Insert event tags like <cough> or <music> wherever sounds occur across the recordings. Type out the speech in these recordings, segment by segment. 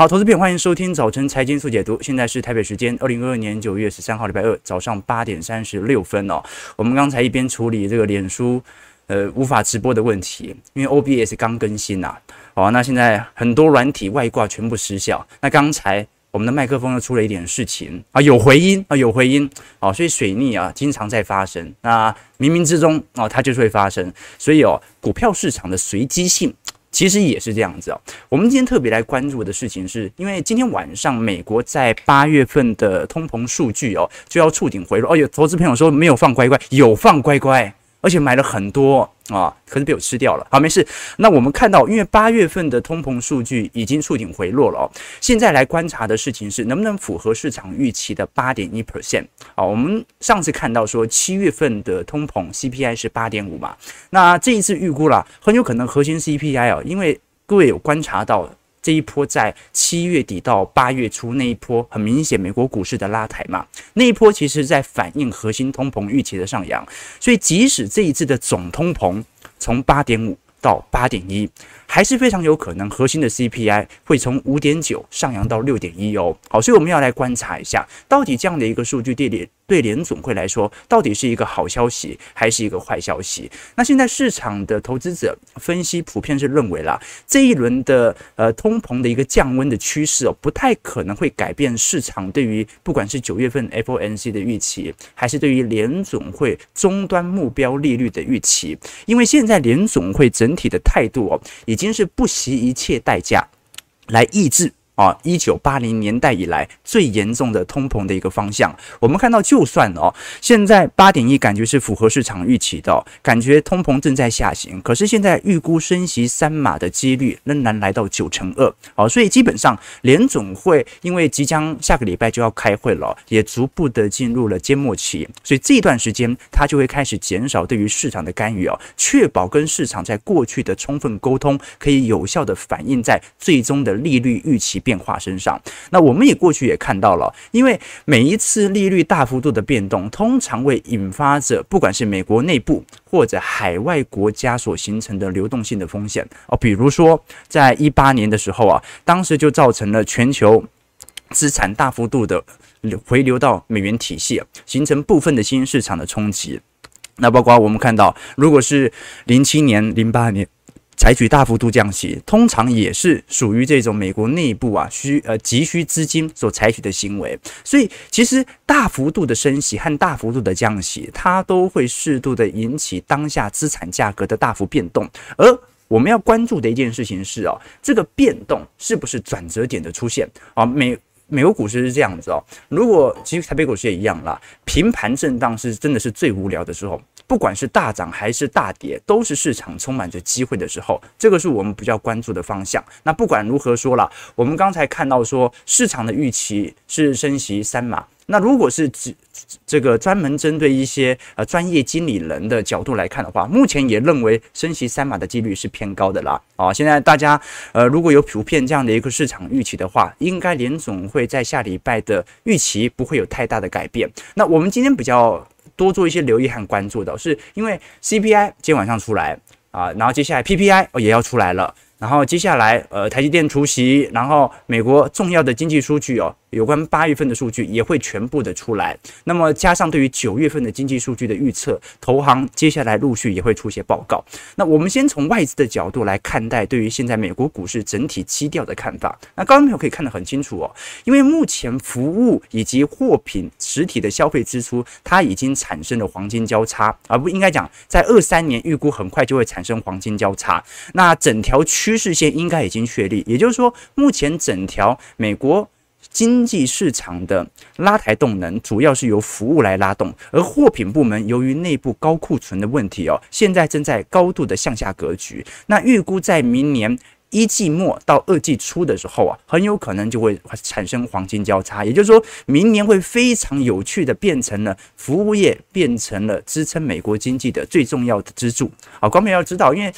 好，投资朋友欢迎收听早晨财经速解读。现在是台北时间二零二二年九月十三号礼拜二早上八点三十六分哦。我们刚才一边处理这个脸书呃无法直播的问题，因为 OBS 刚更新呐、啊。好，那现在很多软体外挂全部失效。那刚才我们的麦克风又出了一点事情啊，有回音啊，有回音。啊，所以水逆啊经常在发生。那冥冥之中哦，它就是会发生。所以哦，股票市场的随机性。其实也是这样子哦。我们今天特别来关注的事情是，因为今天晚上美国在八月份的通膨数据哦就要触顶回落。哦，有投资朋友说没有放乖乖，有放乖乖。而且买了很多啊，可是被我吃掉了。好，没事。那我们看到，因为八月份的通膨数据已经触顶回落了哦。现在来观察的事情是，能不能符合市场预期的八点一 percent？啊，我们上次看到说七月份的通膨 CPI 是八点五嘛，那这一次预估了，很有可能核心 CPI 哦，因为各位有观察到。这一波在七月底到八月初那一波，很明显美国股市的拉抬嘛，那一波其实在反映核心通膨预期的上扬，所以即使这一次的总通膨从八点五到八点一，还是非常有可能核心的 CPI 会从五点九上扬到六点一哦。好，所以我们要来观察一下，到底这样的一个数据对联对联总会来说，到底是一个好消息还是一个坏消息？那现在市场的投资者分析普遍是认为啦，这一轮的呃通膨的一个降温的趋势哦，不太可能会改变市场对于不管是九月份 FOMC 的预期，还是对于联总会终端目标利率的预期，因为现在联总会整体的态度哦，已经是不惜一切代价来抑制。啊，一九八零年代以来最严重的通膨的一个方向，我们看到，就算哦，现在八点一感觉是符合市场预期的，感觉通膨正在下行，可是现在预估升息三码的几率仍然来到九成二。好，所以基本上联总会因为即将下个礼拜就要开会了，也逐步的进入了缄默期，所以这段时间它就会开始减少对于市场的干预哦，确保跟市场在过去的充分沟通可以有效的反映在最终的利率预期变化身上，那我们也过去也看到了，因为每一次利率大幅度的变动，通常会引发着不管是美国内部或者海外国家所形成的流动性的风险哦，比如说在一八年的时候啊，当时就造成了全球资产大幅度的回流到美元体系，形成部分的新市场的冲击。那包括我们看到，如果是零七年、零八年。采取大幅度降息，通常也是属于这种美国内部啊需呃急需资金所采取的行为。所以，其实大幅度的升息和大幅度的降息，它都会适度的引起当下资产价格的大幅变动。而我们要关注的一件事情是哦，这个变动是不是转折点的出现啊？美美国股市是这样子哦，如果其实台北股市也一样啦，平盘震荡是真的是最无聊的时候。不管是大涨还是大跌，都是市场充满着机会的时候，这个是我们比较关注的方向。那不管如何说了，我们刚才看到说市场的预期是升息三码。那如果是指这个专门针对一些呃专业经理人的角度来看的话，目前也认为升息三码的几率是偏高的啦。啊，现在大家呃如果有普遍这样的一个市场预期的话，应该联总会在下礼拜的预期不会有太大的改变。那我们今天比较。多做一些留意和关注的，是因为 CPI 今天晚上出来啊，然后接下来 PPI 也要出来了，然后接下来呃台积电出席，然后美国重要的经济数据哦。有关八月份的数据也会全部的出来，那么加上对于九月份的经济数据的预测，投行接下来陆续也会出些报告。那我们先从外资的角度来看待对于现在美国股市整体基调的看法。那刚刚朋友可以看得很清楚哦，因为目前服务以及货品实体的消费支出，它已经产生了黄金交叉，而不应该讲在二三年预估很快就会产生黄金交叉。那整条区趋势线应该已经确立，也就是说，目前整条美国。经济市场的拉抬动能主要是由服务来拉动，而货品部门由于内部高库存的问题哦，现在正在高度的向下格局。那预估在明年一季末到二季初的时候啊，很有可能就会产生黄金交叉，也就是说明年会非常有趣的变成了服务业变成了支撑美国经济的最重要的支柱。好，观众要知道，因为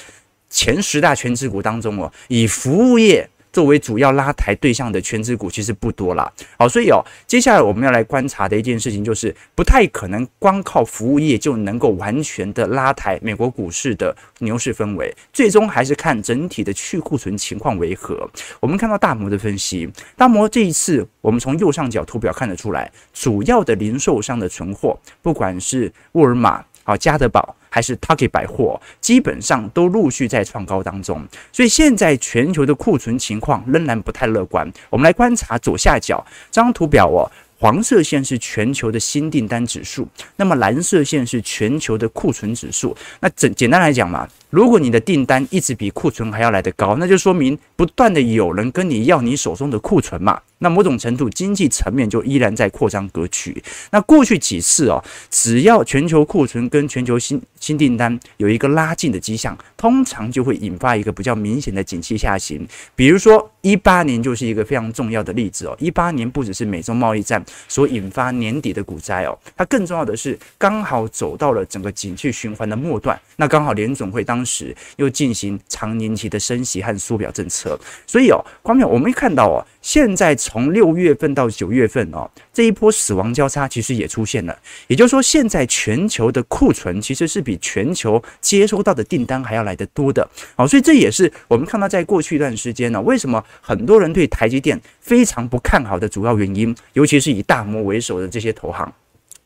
前十大权值股当中哦，以服务业作为主要拉抬对象的权值股其实不多啦。好，所以哦，接下来我们要来观察的一件事情就是，不太可能光靠服务业就能够完全的拉抬美国股市的牛市氛围，最终还是看整体的去库存情况为何。我们看到大摩的分析，大摩这一次我们从右上角图表看得出来，主要的零售商的存货，不管是沃尔玛、啊家得宝。还是 Target 百货，基本上都陆续在创高当中，所以现在全球的库存情况仍然不太乐观。我们来观察左下角这张图表哦，黄色线是全球的新订单指数，那么蓝色线是全球的库存指数。那简简单来讲嘛，如果你的订单一直比库存还要来得高，那就说明不断的有人跟你要你手中的库存嘛。那某种程度，经济层面就依然在扩张格局。那过去几次哦，只要全球库存跟全球新新订单有一个拉近的迹象，通常就会引发一个比较明显的景气下行。比如说，一八年就是一个非常重要的例子哦。一八年不只是美中贸易战所引发年底的股灾哦，它更重要的是刚好走到了整个景气循环的末段。那刚好联总会当时又进行长年期的升息和缩表政策，所以哦，光淼我们看到哦。现在从六月份到九月份哦，这一波死亡交叉其实也出现了。也就是说，现在全球的库存其实是比全球接收到的订单还要来得多的。好，所以这也是我们看到在过去一段时间呢，为什么很多人对台积电非常不看好的主要原因，尤其是以大摩为首的这些投行，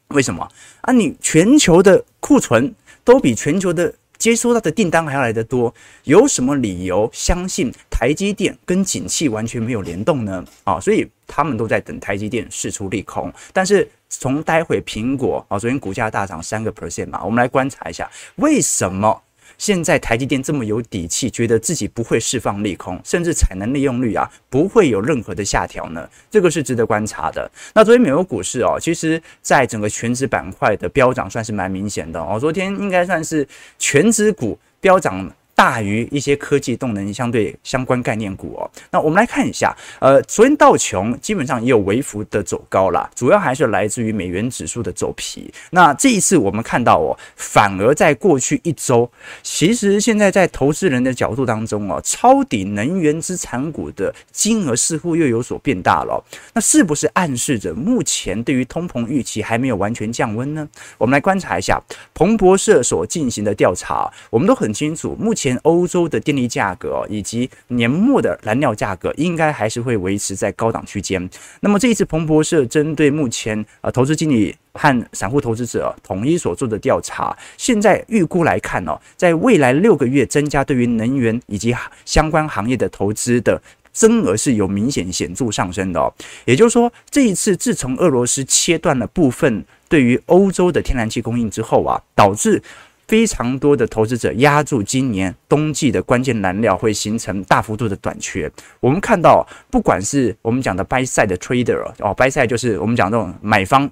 为什么啊？你全球的库存都比全球的接收到的订单还要来得多，有什么理由相信台积电跟景气完全没有联动呢？啊，所以他们都在等台积电试出利空。但是从待会苹果啊，昨天股价大涨三个 percent 嘛，我们来观察一下为什么。现在台积电这么有底气，觉得自己不会释放利空，甚至产能利用率啊不会有任何的下调呢？这个是值得观察的。那昨天美国股市哦，其实在整个权值板块的飙涨算是蛮明显的哦，昨天应该算是权值股飙涨。大于一些科技动能相对相关概念股哦。那我们来看一下，呃，昨天道琼基本上也有微幅的走高啦，主要还是来自于美元指数的走皮。那这一次我们看到哦，反而在过去一周，其实现在在投资人的角度当中哦，抄底能源资产股的金额似乎又有所变大了。那是不是暗示着目前对于通膨预期还没有完全降温呢？我们来观察一下彭博社所进行的调查，我们都很清楚，目前。前欧洲的电力价格以及年末的燃料价格，应该还是会维持在高档区间。那么这一次彭博社针对目前呃投资经理和散户投资者统一所做的调查，现在预估来看呢，在未来六个月增加对于能源以及相关行业的投资的增额是有明显显著上升的。也就是说，这一次自从俄罗斯切断了部分对于欧洲的天然气供应之后啊，导致。非常多的投资者押注今年冬季的关键燃料会形成大幅度的短缺。我们看到，不管是我们讲的 buy side 的 trader 哦，buy side 就是我们讲这种买方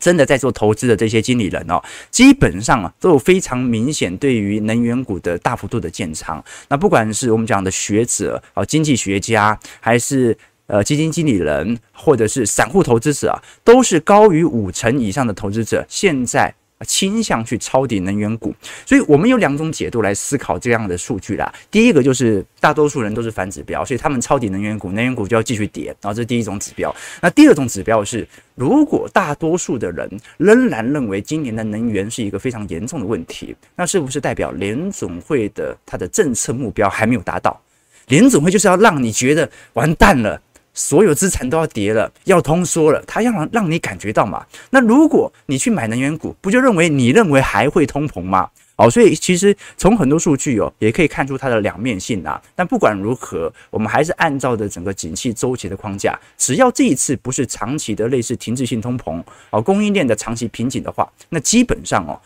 真的在做投资的这些经理人哦，基本上啊都有非常明显对于能源股的大幅度的建仓。那不管是我们讲的学者啊、经济学家，还是呃基金经理人，或者是散户投资者啊，都是高于五成以上的投资者现在。倾向去抄底能源股，所以我们有两种解读来思考这样的数据啦。第一个就是大多数人都是反指标，所以他们抄底能源股，能源股就要继续跌，然后这是第一种指标。那第二种指标是，如果大多数的人仍然认为今年的能源是一个非常严重的问题，那是不是代表联总会的它的政策目标还没有达到？联总会就是要让你觉得完蛋了。所有资产都要跌了，要通缩了，他要让让你感觉到嘛？那如果你去买能源股，不就认为你认为还会通膨吗？哦，所以其实从很多数据哦，也可以看出它的两面性啊。但不管如何，我们还是按照的整个景气周期的框架，只要这一次不是长期的类似停滞性通膨哦，供应链的长期瓶颈的话，那基本上哦。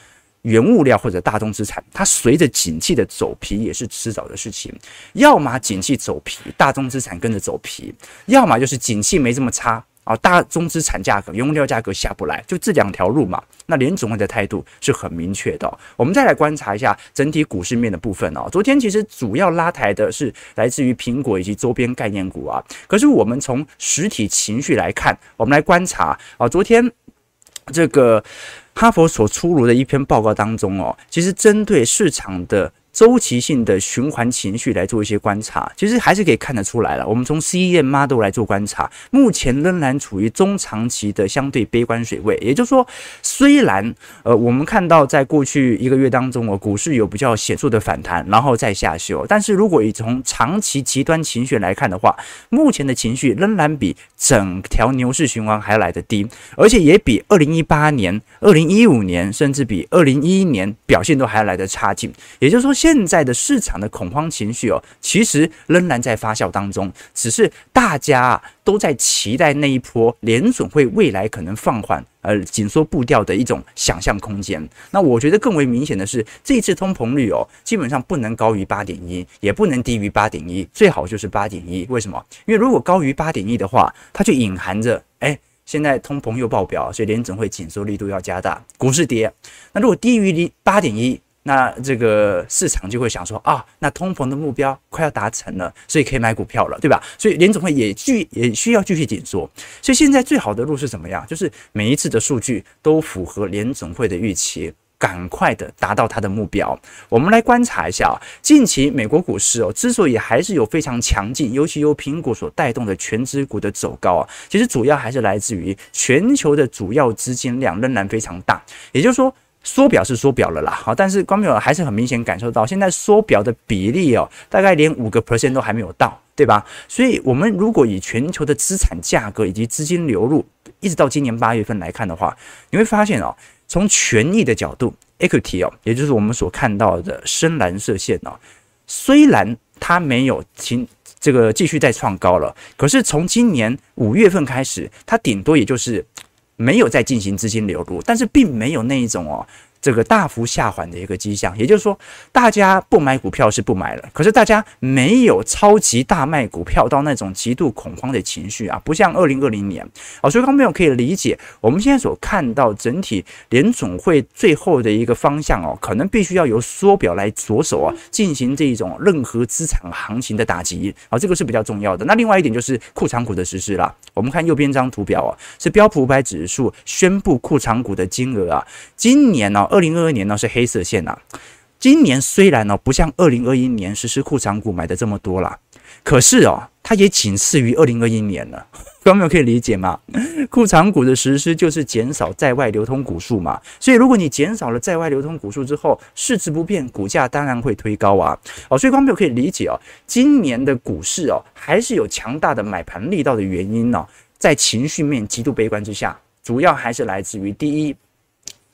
原物料或者大宗资产，它随着景气的走皮也是迟早的事情。要么景气走皮，大宗资产跟着走皮；要么就是景气没这么差啊，大宗资产价格、原物料价格下不来，就这两条路嘛。那联总会的态度是很明确的。我们再来观察一下整体股市面的部分哦。昨天其实主要拉抬的是来自于苹果以及周边概念股啊。可是我们从实体情绪来看，我们来观察啊，昨天这个。哈佛所出炉的一篇报告当中哦，其实针对市场的周期性的循环情绪来做一些观察，其实还是可以看得出来了。我们从 CEM model 来做观察，目前仍然处于中长期的相对悲观水位。也就是说，虽然呃我们看到在过去一个月当中，哦，股市有比较显著的反弹，然后再下修，但是如果以从长期极端情绪来看的话，目前的情绪仍然比整条牛市循环还要来得低，而且也比二零一八年、二零一五年，甚至比二零一一年表现都还要来得差劲。也就是说，现在的市场的恐慌情绪哦，其实仍然在发酵当中，只是大家啊都在期待那一波联准会未来可能放缓呃紧缩步调的一种想象空间。那我觉得更为明显的是，这一次通膨率哦，基本上不能高于八点一，也不能低于八点一，最好就是八点一。为什么？因为如果高于八点一的话，它就隐含着哎。现在通膨又爆表，所以联准会紧缩力度要加大，股市跌。那如果低于零八点一，那这个市场就会想说啊，那通膨的目标快要达成了，所以可以买股票了，对吧？所以联总会也继也需要继续紧缩。所以现在最好的路是怎么样？就是每一次的数据都符合联总会的预期。赶快的达到它的目标。我们来观察一下啊，近期美国股市哦，之所以还是有非常强劲，尤其由苹果所带动的全资股的走高啊，其实主要还是来自于全球的主要资金量仍然非常大。也就是说，缩表是缩表了啦，好，但是观众还是很明显感受到，现在缩表的比例哦，大概连五个 percent 都还没有到，对吧？所以，我们如果以全球的资产价格以及资金流入，一直到今年八月份来看的话，你会发现哦。从权益的角度，equity 哦，也就是我们所看到的深蓝色线哦，虽然它没有停，这个继续再创高了，可是从今年五月份开始，它顶多也就是没有在进行资金流入，但是并没有那一种哦。这个大幅下缓的一个迹象，也就是说，大家不买股票是不买了，可是大家没有超级大卖股票到那种极度恐慌的情绪啊，不像二零二零年啊，所以刚刚可以理解，我们现在所看到整体联总会最后的一个方向哦，可能必须要由缩表来着手啊，进行这一种任何资产行情的打击啊，这个是比较重要的。那另外一点就是库藏股的实施了，我们看右边这张图表啊，是标普五百指数宣布库藏股的金额啊，今年呢。二零二二年呢是黑色线呐、今年虽然呢不像二零二一年实施库藏股买的这么多啦，可是哦，它也仅次于二零二一年了。各位朋友可以理解吗？库藏股的实施就是减少在外流通股数嘛，所以如果你减少了在外流通股数之后，市值不变，股价当然会推高啊。哦，所以观众朋友可以理解哦，今年的股市哦还是有强大的买盘力道的原因呢、哦，在情绪面极度悲观之下，主要还是来自于第一。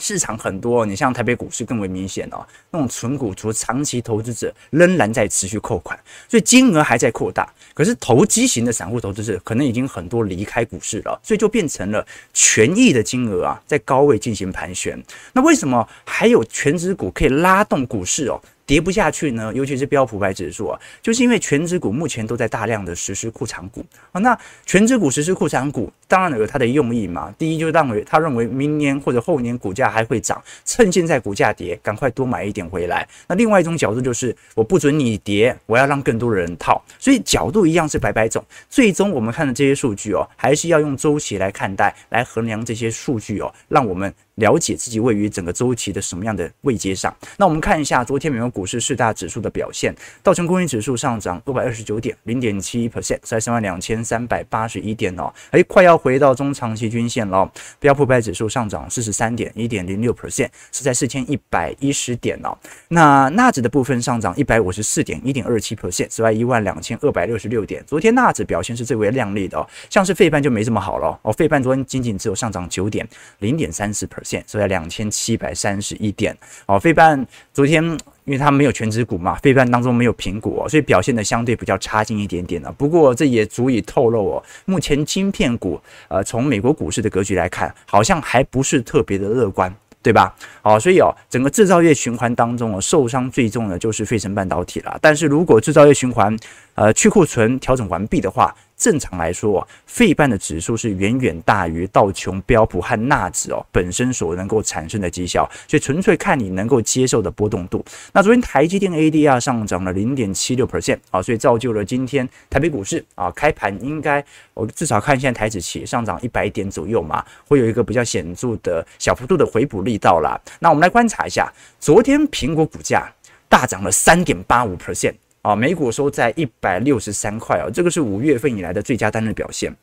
市场很多，你像台北股市更为明显哦。那种纯股，除长期投资者仍然在持续扣款，所以金额还在扩大。可是投机型的散户投资者可能已经很多离开股市了，所以就变成了权益的金额啊，在高位进行盘旋。那为什么还有全值股可以拉动股市哦？跌不下去呢，尤其是标普百指数啊，就是因为全指股目前都在大量的实施库藏股啊。那全指股实施库藏股，当然有它的用意嘛。第一，就是认为他认为明年或者后年股价还会涨，趁现在股价跌，赶快多买一点回来。那另外一种角度就是，我不准你跌，我要让更多的人套。所以角度一样是百百种。最终我们看的这些数据哦，还是要用周期来看待，来衡量这些数据哦，让我们。了解自己位于整个周期的什么样的位阶上？那我们看一下昨天美国股市四大指数的表现。道琼工业指数上涨六百二十九点，零点七一 percent，在三万两千三百八十一点哦，哎，快要回到中长期均线了。标普百指数上涨四十三点，一点零六 percent，是在四千一百一十点哦。那纳指的部分上涨一百五十四点，一点二七 percent，是在一万两千二百六十六点。昨天纳指表现是最为亮丽的哦，像是费半就没这么好了哦，费半昨天仅仅只有上涨九点，零点三四 percent。所以在两千七百三十一点哦，费半昨天因为它没有全值股嘛，费半当中没有苹果，所以表现的相对比较差劲一点点了。不过这也足以透露哦，目前晶片股呃，从美国股市的格局来看，好像还不是特别的乐观，对吧？好，所以哦，整个制造业循环当中哦，受伤最重的就是费城半导体了。但是如果制造业循环呃去库存调整完毕的话，正常来说，费半的指数是远远大于道琼、标普和纳指哦本身所能够产生的绩效，所以纯粹看你能够接受的波动度。那昨天台积电 ADR 上涨了零点七六 percent 啊，所以造就了今天台北股市啊开盘应该我至少看现在台指期上涨一百点左右嘛，会有一个比较显著的小幅度的回补力道啦。那我们来观察一下昨天苹果股价。大涨了三点八五 percent 啊，每股收在一百六十三块啊，这个是五月份以来的最佳单日表现。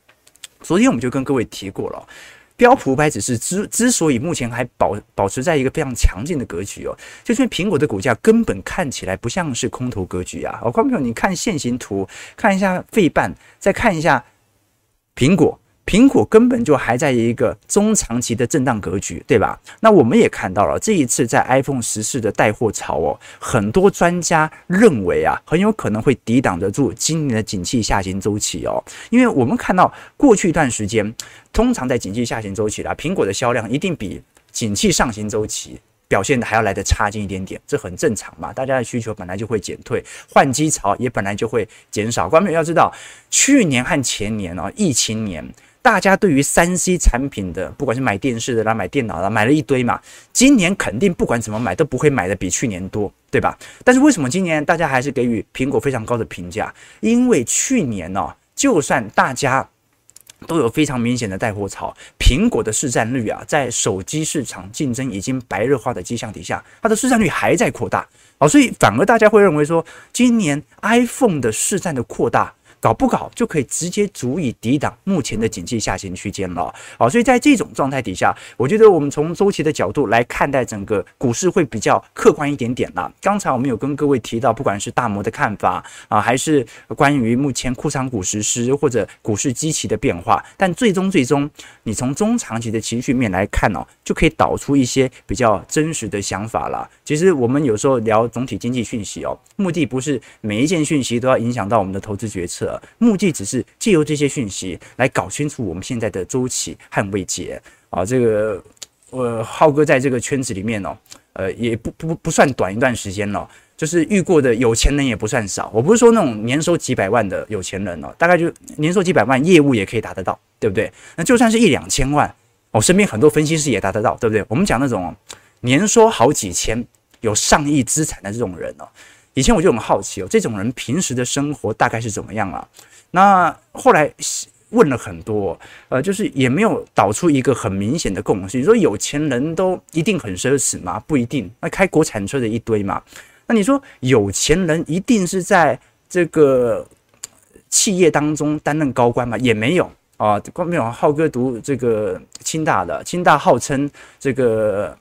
昨天我们就跟各位提过了，标普五百指数之之所以目前还保保持在一个非常强劲的格局哦，就是因为苹果的股价根本看起来不像是空头格局啊。好，观众朋友，你看线形图，看一下费半，再看一下苹果。苹果根本就还在一个中长期的震荡格局，对吧？那我们也看到了这一次在 iPhone 十四的带货潮哦，很多专家认为啊，很有可能会抵挡得住今年的景气下行周期哦。因为我们看到过去一段时间，通常在景气下行周期啦，苹果的销量一定比景气上行周期表现的还要来得差劲一点点，这很正常嘛。大家的需求本来就会减退，换机潮也本来就会减少。观众要知道，去年和前年哦，疫情年。大家对于三 C 产品的，不管是买电视的啦、买电脑啦，买了一堆嘛。今年肯定不管怎么买都不会买的比去年多，对吧？但是为什么今年大家还是给予苹果非常高的评价？因为去年呢、哦，就算大家都有非常明显的带货潮，苹果的市占率啊，在手机市场竞争已经白热化的迹象底下，它的市占率还在扩大哦，所以反而大家会认为说，今年 iPhone 的市占的扩大。搞不搞就可以直接足以抵挡目前的经济下行区间了，好，所以在这种状态底下，我觉得我们从周期的角度来看待整个股市会比较客观一点点啦。刚才我们有跟各位提到，不管是大摩的看法啊，还是关于目前库藏股实施或者股市基期的变化，但最终最终，你从中长期的情绪面来看哦，就可以导出一些比较真实的想法了。其实我们有时候聊总体经济讯息哦，目的不是每一件讯息都要影响到我们的投资决策。目的只是借由这些讯息来搞清楚我们现在的周期和位阶啊，这个呃，浩哥在这个圈子里面哦，呃，也不不不算短一段时间了，就是遇过的有钱人也不算少。我不是说那种年收几百万的有钱人哦，大概就年收几百万，业务也可以达得到，对不对？那就算是一两千万，我身边很多分析师也达得到，对不对？我们讲那种年收好几千、有上亿资产的这种人哦。以前我就很好奇哦，这种人平时的生活大概是怎么样啊？那后来问了很多，呃，就是也没有导出一个很明显的共识。你说有钱人都一定很奢侈吗？不一定。那开国产车的一堆嘛。那你说有钱人一定是在这个企业当中担任高官吗？也没有啊。光没有浩哥读这个清大的，清大号称这个，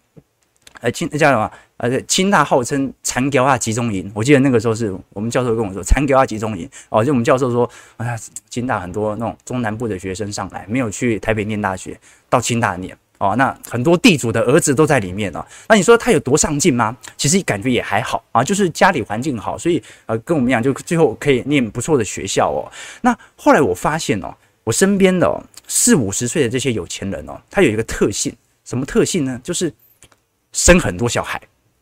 呃，清叫什么？呃，清大号称残教啊集中营，我记得那个时候是我们教授跟我说残教啊集中营哦，就我们教授说，啊、哎，清大很多那种中南部的学生上来，没有去台北念大学，到清大念哦，那很多地主的儿子都在里面哦。那你说他有多上进吗？其实感觉也还好啊，就是家里环境好，所以呃，跟我们一样，就最后可以念不错的学校哦。那后来我发现哦，我身边的哦四五十岁的这些有钱人哦，他有一个特性，什么特性呢？就是生很多小孩。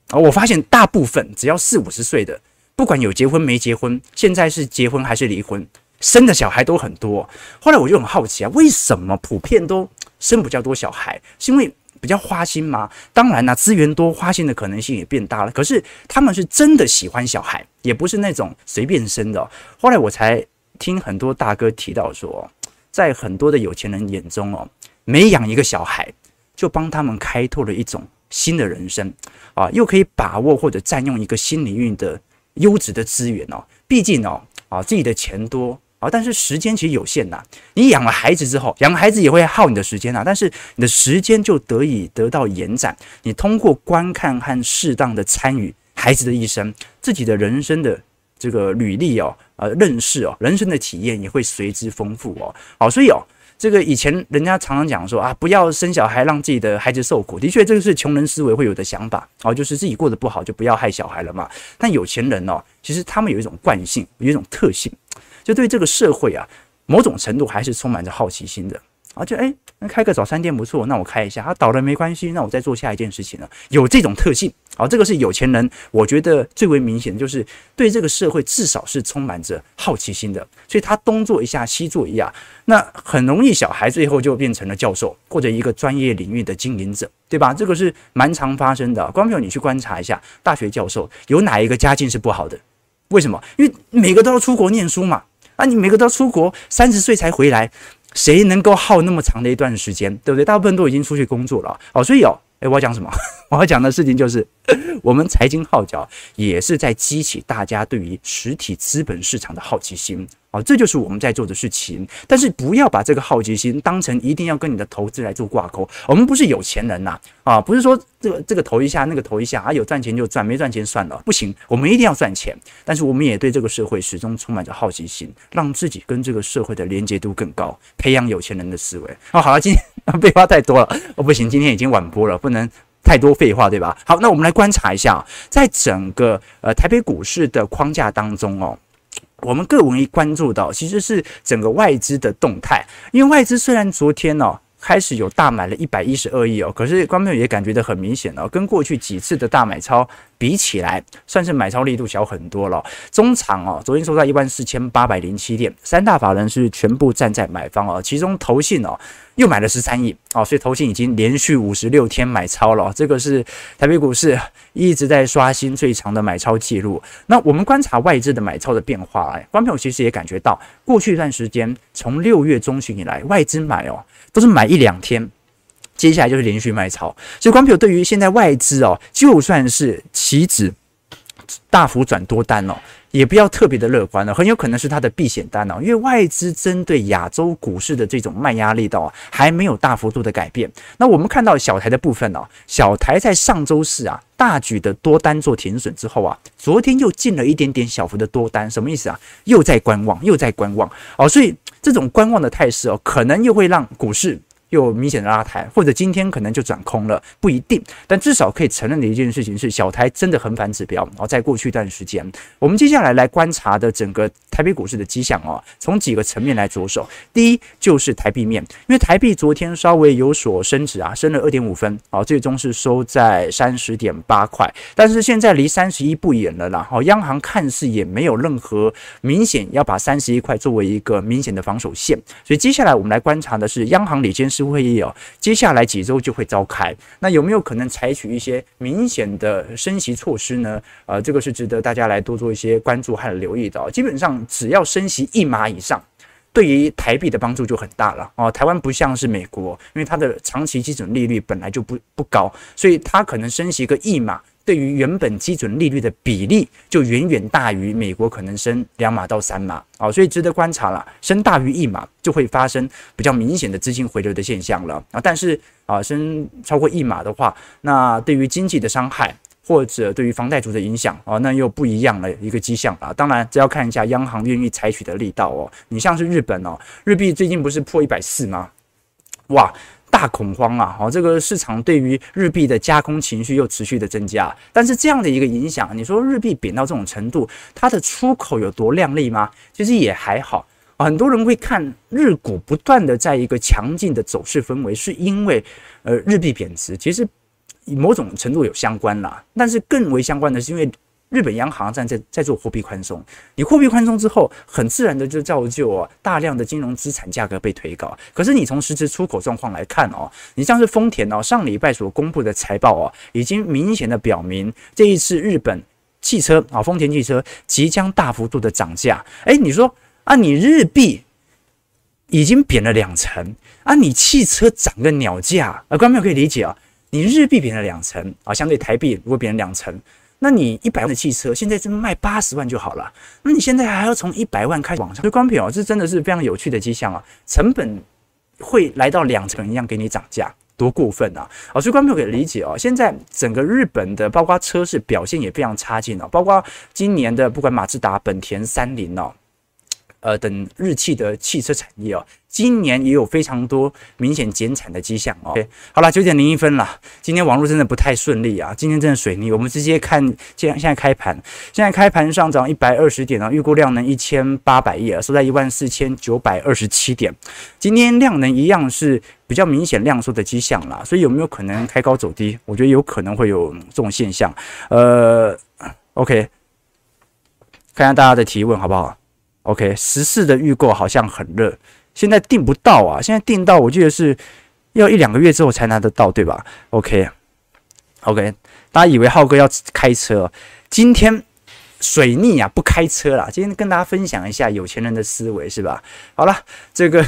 啊，我发现大部分只要四五十岁的，不管有结婚没结婚，现在是结婚还是离婚，生的小孩都很多。后来我就很好奇啊，为什么普遍都生比较多小孩？是因为比较花心吗？当然啦，资源多，花心的可能性也变大了。可是他们是真的喜欢小孩，也不是那种随便生的。后来我才听很多大哥提到说，在很多的有钱人眼中哦，每养一个小孩，就帮他们开拓了一种。新的人生啊，又可以把握或者占用一个新领域的优质的资源哦。毕竟哦，啊自己的钱多啊，但是时间其实有限呐。你养了孩子之后，养孩子也会耗你的时间啊，但是你的时间就得以得到延展。你通过观看和适当的参与孩子的一生，自己的人生的这个履历哦，呃，认识哦，人生的体验也会随之丰富哦。好，所以哦。这个以前人家常常讲说啊，不要生小孩，让自己的孩子受苦。的确，这个是穷人思维会有的想法哦，就是自己过得不好，就不要害小孩了嘛。但有钱人哦，其实他们有一种惯性，有一种特性，就对这个社会啊，某种程度还是充满着好奇心的。啊，就哎，那开个早餐店不错，那我开一下。他、倒了没关系，那我再做下一件事情了。有这种特性，啊，这个是有钱人，我觉得最为明显就是对这个社会至少是充满着好奇心的。所以他东做一下，西做一下，那很容易小孩最后就变成了教授或者一个专业领域的经营者，对吧？这个是蛮常发生的。观众朋友，你去观察一下，大学教授有哪一个家境是不好的？为什么？因为每个都要出国念书嘛。啊，你每个都要出国，三十岁才回来。谁能够耗那么长的一段时间，对不对？大部分都已经出去工作了哦，所以哦，诶，我要讲什么？<laughs> 我要讲的事情就是，<laughs> 我们财经号角也是在激起大家对于实体资本市场的好奇心。哦，这就是我们在做的事情，但是不要把这个好奇心当成一定要跟你的投资来做挂钩。我们不是有钱人呐，啊，不是说这个这个投一下，那个投一下啊，有赚钱就赚，没赚钱算了，不行，我们一定要赚钱。但是我们也对这个社会始终充满着好奇心，让自己跟这个社会的连接度更高，培养有钱人的思维。哦，好了，今天 <laughs> 废话太多了，哦，不行，今天已经晚播了，不能太多废话，对吧？好，那我们来观察一下，在整个呃台北股市的框架当中哦。我们更容易关注到，其实是整个外资的动态。因为外资虽然昨天哦开始有大买了一百一十二亿哦，可是观众也感觉得很明显哦，跟过去几次的大买超比起来，算是买超力度小很多了。中场哦，昨天收在一万四千八百零七点，三大法人是全部站在买方哦，其中投信哦。又买了十三亿哦，所以投信已经连续五十六天买超了，这个是台北股市一直在刷新最长的买超记录。那我们观察外资的买超的变化，哎，观众其实也感觉到，过去一段时间，从六月中旬以来，外资买哦，都是买一两天，接下来就是连续卖超。所以光票对于现在外资哦，就算是期指大幅转多单哦。也不要特别的乐观了，很有可能是它的避险单哦，因为外资针对亚洲股市的这种卖压力道啊，还没有大幅度的改变。那我们看到小台的部分哦，小台在上周四啊大举的多单做停损之后啊，昨天又进了一点点小幅的多单，什么意思啊？又在观望，又在观望哦，所以这种观望的态势哦，可能又会让股市。又明显的拉抬，或者今天可能就转空了，不一定。但至少可以承认的一件事情是，小台真的很反指标。然后在过去一段时间，我们接下来来观察的整个台北股市的迹象哦，从几个层面来着手。第一就是台币面，因为台币昨天稍微有所升值啊，升了二点五分，啊，最终是收在三十点八块。但是现在离三十一不远了啦，好，央行看似也没有任何明显要把三十一块作为一个明显的防守线，所以接下来我们来观察的是央行理监事。会议哦，接下来几周就会召开，那有没有可能采取一些明显的升息措施呢？呃，这个是值得大家来多做一些关注和留意的。基本上只要升息一码以上，对于台币的帮助就很大了哦。台湾不像是美国，因为它的长期基准利率本来就不不高，所以它可能升息个一码。对于原本基准利率的比例就远远大于美国可能升两码到三码啊，所以值得观察了。升大于一码就会发生比较明显的资金回流的现象了啊。但是啊，升超过一码的话，那对于经济的伤害或者对于房贷族的影响啊，那又不一样了一个迹象了。当然，这要看一下央行愿意采取的力道哦。你像是日本哦，日币最近不是破一百四吗？哇！大恐慌啊！好，这个市场对于日币的加空情绪又持续的增加。但是这样的一个影响，你说日币贬到这种程度，它的出口有多靓丽吗？其实也还好。很多人会看日股不断的在一个强劲的走势氛围，是因为呃日币贬值，其实某种程度有相关啦。但是更为相关的是因为。日本央行在在在做货币宽松，你货币宽松之后，很自然的就造就啊大量的金融资产价格被推高。可是你从实质出口状况来看哦，你像是丰田哦，上礼拜所公布的财报哦，已经明显的表明这一次日本汽车啊，丰田汽车即将大幅度的涨价。诶，你说啊，你日币已经贬了两成啊，你汽车涨个鸟价啊，观众朋友可以理解啊，你日币贬了两成啊，相对台币如果贬两成。那你一百万的汽车现在就卖八十万就好了，那你现在还要从一百万开始往上，所以光票这真的是非常有趣的迹象啊！成本会来到两成一样给你涨价，多过分啊！哦，所以观众可以理解哦，现在整个日本的包括车市表现也非常差劲哦，包括今年的不管马自达、本田、三菱哦。呃，等日系的汽车产业哦，今年也有非常多明显减产的迹象。OK，好了，九点零一分了，今天网络真的不太顺利啊，今天真的水逆。我们直接看现现在开盘，现在开盘上涨一百二十点啊，预估量能一千八百亿啊，收在一万四千九百二十七点。今天量能一样是比较明显量缩的迹象啦，所以有没有可能开高走低？我觉得有可能会有这种现象。呃，OK，看一下大家的提问好不好？OK，十四的预购好像很热，现在订不到啊！现在订到，我记得是要一两个月之后才拿得到，对吧？OK，OK，、大家以为浩哥要开车，今天水逆啊，不开车啦。今天跟大家分享一下有钱人的思维，是吧？好了，这个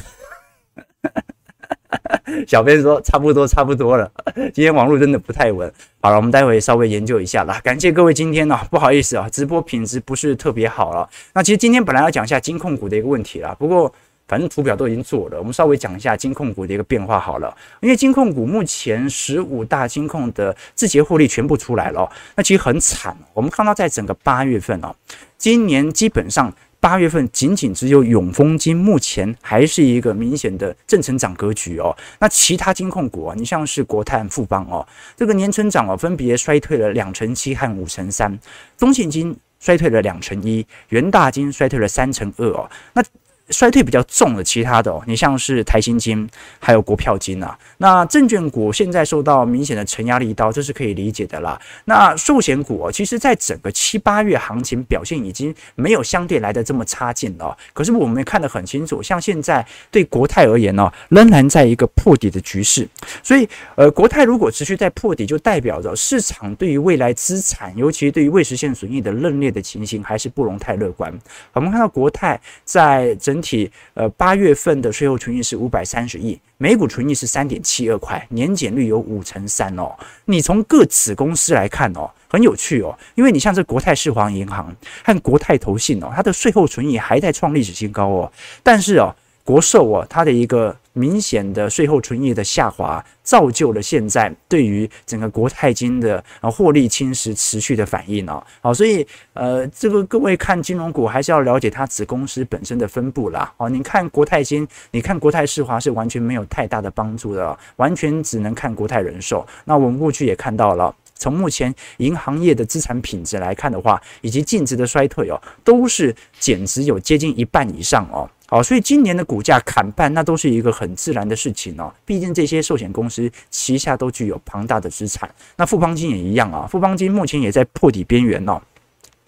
<laughs> 小编说差不多差不多了，今天网络真的不太稳。好了，我们待会稍微研究一下啦。感谢各位今天呢、不好意思啊，直播品质不是特别好了。那其实今天本来要讲一下金控股的一个问题啦，不过反正图表都已经做了，我们稍微讲一下金控股的一个变化好了。因为金控股目前十五大金控的自结获利全部出来了，那其实很惨。我们看到在整个八月份哦，今年基本上。八月份仅仅只有永丰金目前还是一个明显的正成长格局哦，那其他金控股啊，你像是国泰、富邦哦，这个年成长哦分别衰退了两成七和五成三，中信金衰退了两成一，元大金衰退了三成二哦，那。衰退比较重的其他的哦，你像是台新金，还有国票金啊。那证券股现在受到明显的承压力道，这是可以理解的啦。那寿险股哦，其实在整个七八月行情表现已经没有相对来的这么差劲了。可是我们看得很清楚，像现在对国泰而言呢，仍然在一个破底的局势。所以呃，国泰如果持续在破底，就代表着市场对于未来资产，尤其对于未实现损益的认列的情形，还是不容太乐观。我们看到国泰在整整体呃八月份的税后纯益是五百三十亿，每股纯益是三点七二块，年减率有五成三哦。你从各子公司来看哦，很有趣哦，因为你像这国泰世华银行和国泰投信哦，它的税后纯益还在创历史新高哦，但是哦。国寿啊，它的一个明显的税后纯益的下滑，造就了现在对于整个国泰金的啊获利侵蚀持续的反应哦。好，所以呃，这个各位看金融股还是要了解它子公司本身的分布啦。哦，你看国泰金，你看国泰世华是完全没有太大的帮助的，完全只能看国泰人寿。那我们过去也看到了，从目前银行业的资产品质来看的话，以及净值的衰退哦，都是减值有接近一半以上哦。好，所以今年的股价砍半，那都是一个很自然的事情哦。毕竟这些寿险公司旗下都具有庞大的资产，那富邦金也一样啊。富邦金目前也在破底边缘哦。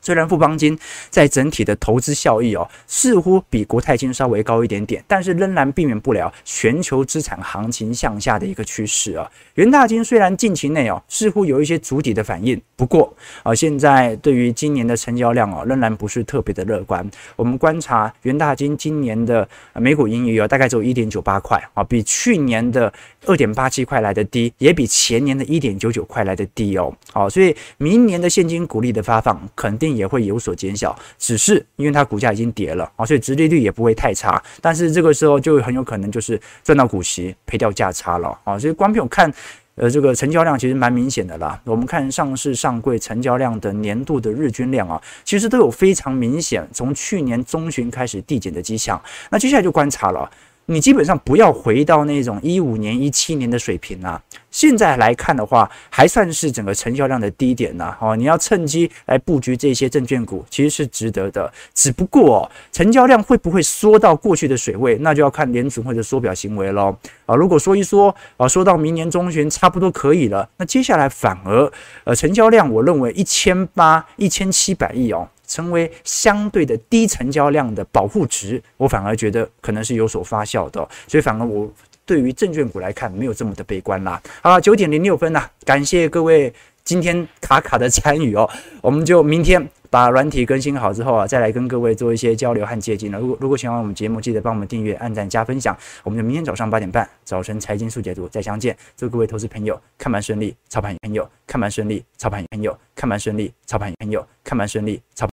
虽然富邦金在整体的投资效益哦，似乎比国泰金稍微高一点点，但是仍然避免不了全球资产行情向下的一个趋势啊。元大金虽然近期内哦，似乎有一些筑底的反应，不过啊，现在对于今年的成交量哦，仍然不是特别的乐观。我们观察元大金今年的每股盈余哦，大概只有一点九八块啊，比去年的二点八七块来的低，也比前年的一点九九块来的低哦。好，所以明年的现金股利的发放肯定也会有所减小，只是因为它股价已经跌了啊，所以殖利率也不会太差。但是这个时候就很有可能就是赚到股息，赔掉价差了啊。所以光凭看，呃，这个成交量其实蛮明显的啦。我们看上市上柜成交量的年度的日均量啊，其实都有非常明显从去年中旬开始递减的迹象。那接下来就观察了。你基本上不要回到那种一五年、一七年的水平啊。现在来看的话，还算是整个成交量的低点呢。哦，你要趁机来布局这些证券股，其实是值得的。只不过成交量会不会缩到过去的水位，那就要看联储会的缩表行为喽。啊，如果说一说啊，说到明年中旬差不多可以了，那接下来反而呃成交量，我认为一千八、一千七百亿哦。成为相对的低成交量的保护值，我反而觉得可能是有所发酵的，所以反而我对于证券股来看没有这么的悲观啦。好了，九点零六分啦，感谢各位今天卡卡的参与哦，我们就明天把软体更新好之后啊，再来跟各位做一些交流和借鉴了。如果如果喜欢我们节目，记得帮我们订阅、按赞、加分享。我们就明天早上八点半，早晨财经速解读再相见。祝各位投资朋友看盘顺利，操盘朋友；看盘顺利，操盘朋友；看盘顺利，操盘朋友；看盘顺利，操。